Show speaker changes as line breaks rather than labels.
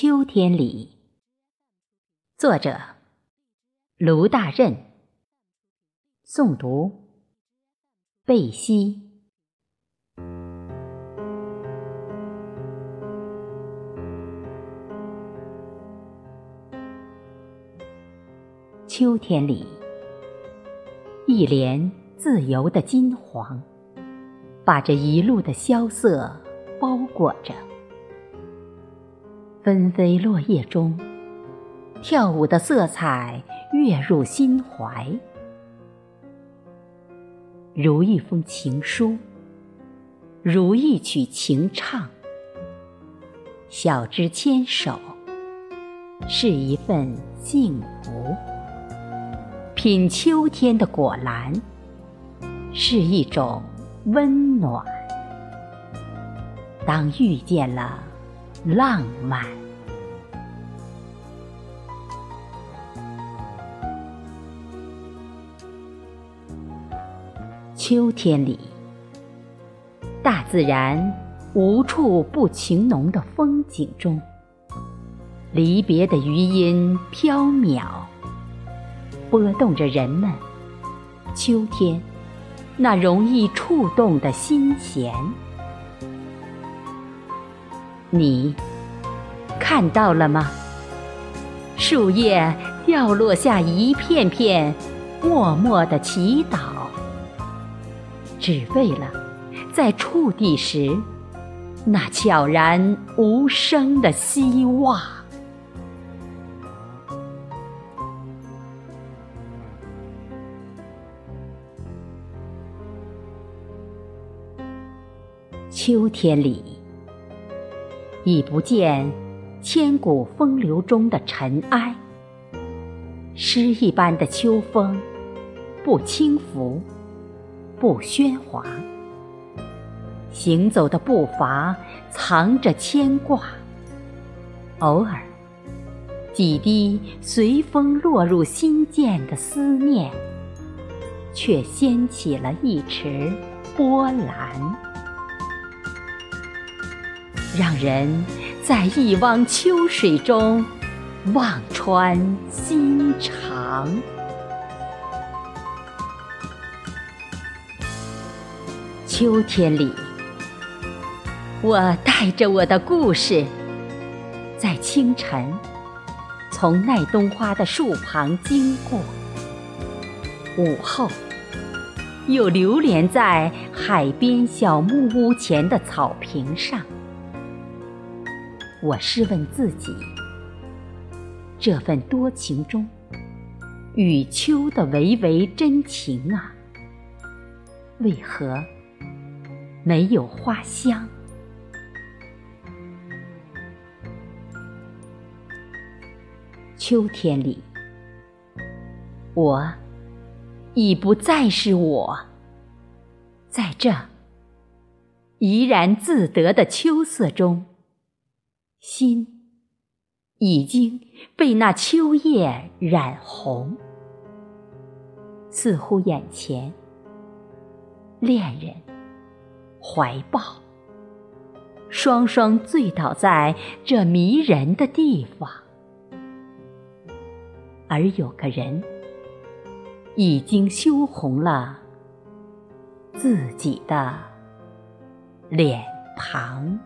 秋天里，作者卢大任，诵读贝西。秋天里，一帘自由的金黄，把这一路的萧瑟包裹着。纷飞落叶中，跳舞的色彩跃入心怀，如一封情书，如一曲情唱。小枝牵手，是一份幸福；品秋天的果篮，是一种温暖。当遇见了。浪漫。秋天里，大自然无处不情浓的风景中，离别的余音飘渺，拨动着人们秋天那容易触动的心弦。你看到了吗？树叶掉落下一片片默默的祈祷，只为了在触地时那悄然无声的希望。秋天里。已不见千古风流中的尘埃，诗一般的秋风，不轻浮，不喧哗，行走的步伐藏着牵挂，偶尔几滴随风落入心间的思念，却掀起了一池波澜。让人在一汪秋水中望穿心肠。秋天里，我带着我的故事，在清晨从耐冬花的树旁经过，午后又流连在海边小木屋前的草坪上。我试问自己：这份多情中，与秋的唯唯真情啊，为何没有花香？秋天里，我已不再是我，在这怡然自得的秋色中。心已经被那秋叶染红，似乎眼前恋人怀抱，双双醉倒在这迷人的地方，而有个人已经羞红了自己的脸庞。